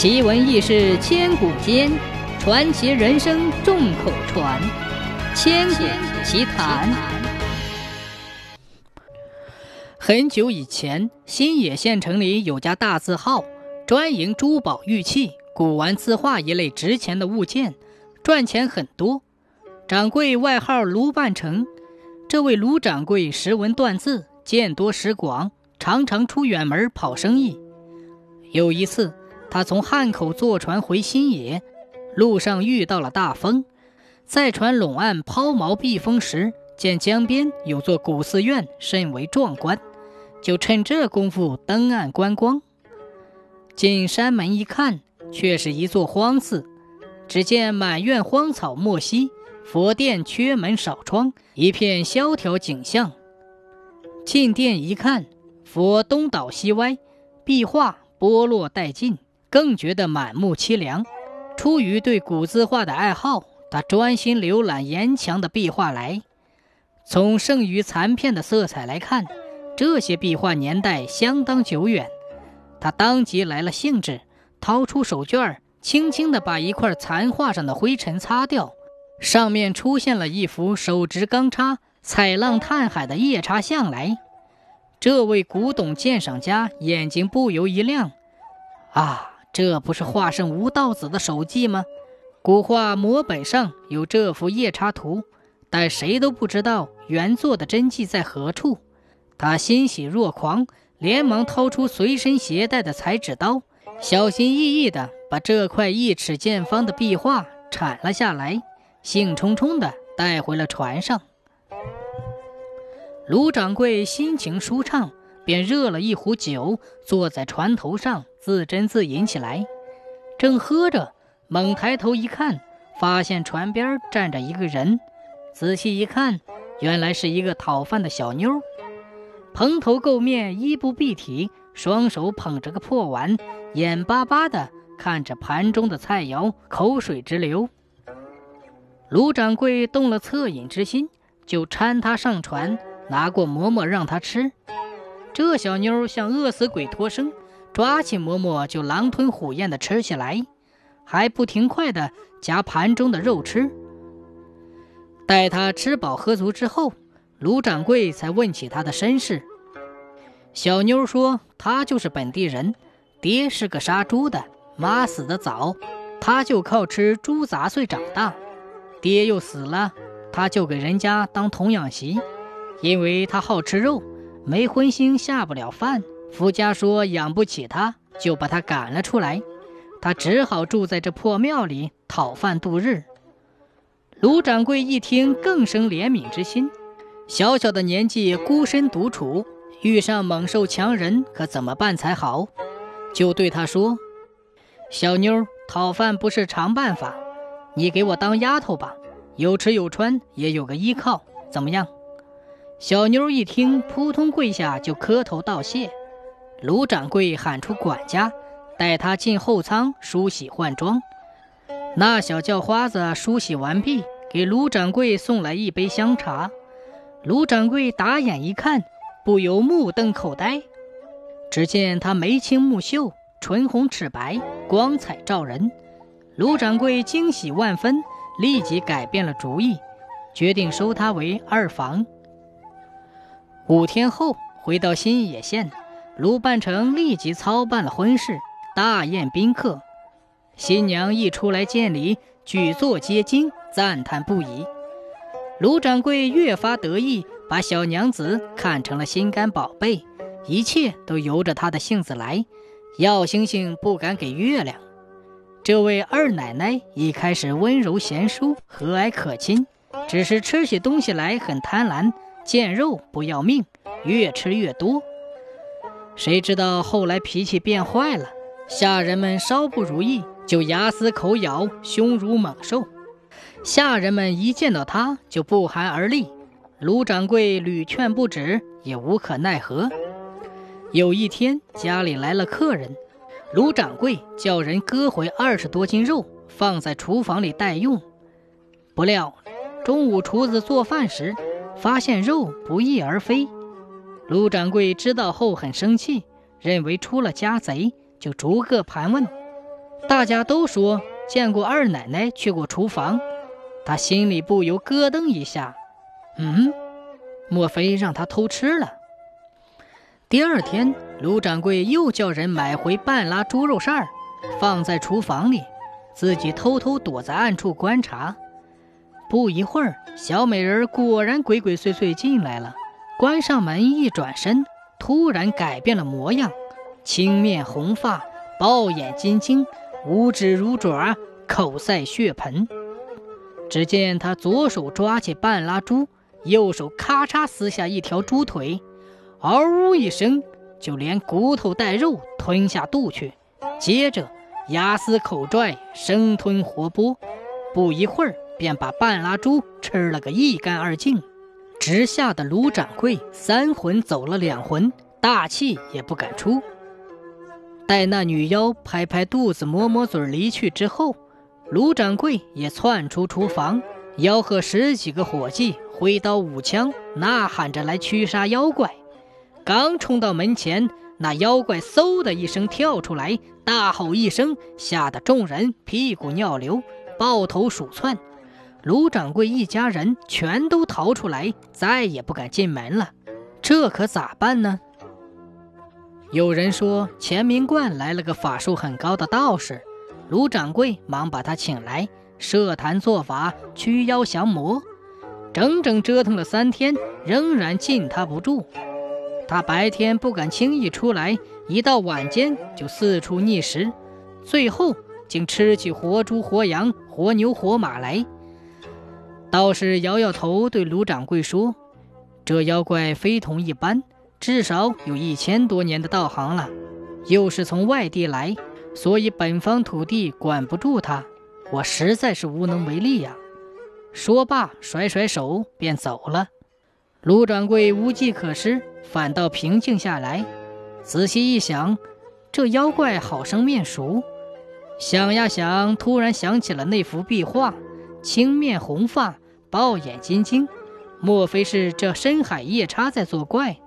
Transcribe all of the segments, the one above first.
奇闻异事千古间，传奇人生众口传。千古奇谈。很久以前，新野县城里有家大字号，专营珠宝、玉器、古玩、字画一类值钱的物件，赚钱很多。掌柜外号卢半城，这位卢掌柜识文断字，见多识广，常常出远门跑生意。有一次，他从汉口坐船回新野，路上遇到了大风，在船拢岸抛锚避风时，见江边有座古寺院，甚为壮观，就趁这功夫登岸观光。进山门一看，却是一座荒寺，只见满院荒草没稀，佛殿缺门少窗，一片萧条景象。进殿一看，佛东倒西歪，壁画。剥落殆尽，更觉得满目凄凉。出于对古字画的爱好，他专心浏览岩墙的壁画来。从剩余残片的色彩来看，这些壁画年代相当久远。他当即来了兴致，掏出手绢，轻轻地把一块残画上的灰尘擦掉，上面出现了一幅手执钢叉、采浪探海的夜叉像来。这位古董鉴赏家眼睛不由一亮，啊，这不是画圣吴道子的手迹吗？古画摹本上有这幅夜叉图，但谁都不知道原作的真迹在何处。他欣喜若狂，连忙掏出随身携带的裁纸刀，小心翼翼地把这块一尺见方的壁画铲了下来，兴冲冲地带回了船上。卢掌柜心情舒畅，便热了一壶酒，坐在船头上自斟自饮起来。正喝着，猛抬头一看，发现船边站着一个人。仔细一看，原来是一个讨饭的小妞，蓬头垢面，衣不蔽体，双手捧着个破碗，眼巴巴地看着盘中的菜肴，口水直流。卢掌柜动了恻隐之心，就搀她上船。拿过馍馍让他吃，这小妞像饿死鬼脱生，抓起馍馍就狼吞虎咽地吃起来，还不停快地夹盘中的肉吃。待他吃饱喝足之后，卢掌柜才问起他的身世。小妞说：“她就是本地人，爹是个杀猪的，妈死得早，她就靠吃猪杂碎长大。爹又死了，她就给人家当童养媳。”因为她好吃肉，没荤腥下不了饭。福家说养不起他，就把他赶了出来。他只好住在这破庙里讨饭度日。卢掌柜一听，更生怜悯之心。小小的年纪孤身独处，遇上猛兽强人，可怎么办才好？就对他说：“小妞，讨饭不是常办法，你给我当丫头吧，有吃有穿，也有个依靠，怎么样？”小妞一听，扑通跪下就磕头道谢。卢掌柜喊出管家，带她进后舱梳洗换装。那小叫花子梳洗完毕，给卢掌柜送来一杯香茶。卢掌柜打眼一看，不由目瞪口呆。只见她眉清目秀，唇红齿白，光彩照人。卢掌柜惊喜万分，立即改变了主意，决定收她为二房。五天后回到新野县，卢半成立即操办了婚事，大宴宾客。新娘一出来见礼，举座皆惊，赞叹不已。卢掌柜越发得意，把小娘子看成了心肝宝贝，一切都由着他的性子来，要星星不敢给月亮。这位二奶奶一开始温柔贤淑，和蔼可亲，只是吃起东西来很贪婪。见肉不要命，越吃越多。谁知道后来脾气变坏了，下人们稍不如意就牙撕口咬，凶如猛兽。下人们一见到他就不寒而栗。卢掌柜屡劝不止，也无可奈何。有一天家里来了客人，卢掌柜叫人割回二十多斤肉，放在厨房里待用。不料中午厨子做饭时。发现肉不翼而飞，卢掌柜知道后很生气，认为出了家贼，就逐个盘问。大家都说见过二奶奶去过厨房，他心里不由咯噔一下。嗯，莫非让他偷吃了？第二天，卢掌柜又叫人买回半拉猪肉扇儿，放在厨房里，自己偷偷躲在暗处观察。不一会儿，小美人果然鬼鬼祟祟进来了。关上门，一转身，突然改变了模样，青面红发，豹眼金睛，五指如爪，口塞血盆。只见他左手抓起半拉猪，右手咔嚓撕下一条猪腿。嗷呜一声，就连骨头带肉吞下肚去，接着牙撕口拽，生吞活剥，不一会儿便把半拉猪吃了个一干二净，直吓得卢掌柜三魂走了两魂，大气也不敢出。待那女妖拍拍肚子、抹抹嘴离去之后，卢掌柜也窜出厨房，吆喝十几个伙计挥刀舞枪，呐喊着来驱杀妖怪。刚冲到门前，那妖怪嗖的一声跳出来，大吼一声，吓得众人屁股尿流，抱头鼠窜。卢掌柜一家人全都逃出来，再也不敢进门了。这可咋办呢？有人说乾明观来了个法术很高的道士，卢掌柜忙把他请来，设坛做法，驱妖降魔。整整折腾了三天，仍然禁他不住。他白天不敢轻易出来，一到晚间就四处觅食，最后竟吃起活猪、活羊、活牛、活马来。道士摇摇头，对卢掌柜说：“这妖怪非同一般，至少有一千多年的道行了，又是从外地来，所以本方土地管不住他，我实在是无能为力呀。”说罢，甩甩手便走了。卢掌柜无计可施。反倒平静下来，仔细一想，这妖怪好生面熟。想呀想，突然想起了那幅壁画，青面红发，豹眼金睛，莫非是这深海夜叉在作怪？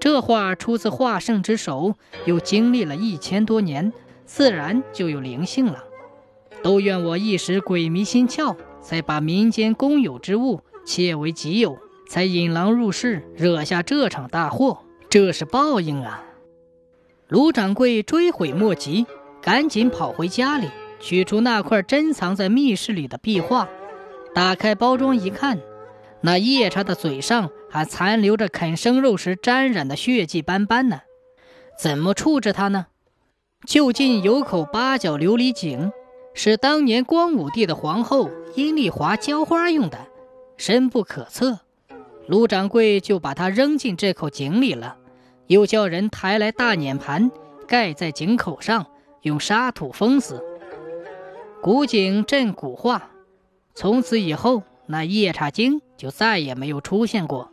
这画出自画圣之手，又经历了一千多年，自然就有灵性了。都怨我一时鬼迷心窍，才把民间公有之物窃为己有。才引狼入室，惹下这场大祸，这是报应啊！卢掌柜追悔莫及，赶紧跑回家里，取出那块珍藏在密室里的壁画，打开包装一看，那夜叉的嘴上还残留着啃生肉时沾染的血迹斑斑呢。怎么处置它呢？就近有口八角琉璃井，是当年光武帝的皇后阴丽华浇花用的，深不可测。卢掌柜就把它扔进这口井里了，又叫人抬来大碾盘，盖在井口上，用沙土封死。古井镇古化，从此以后，那夜叉精就再也没有出现过。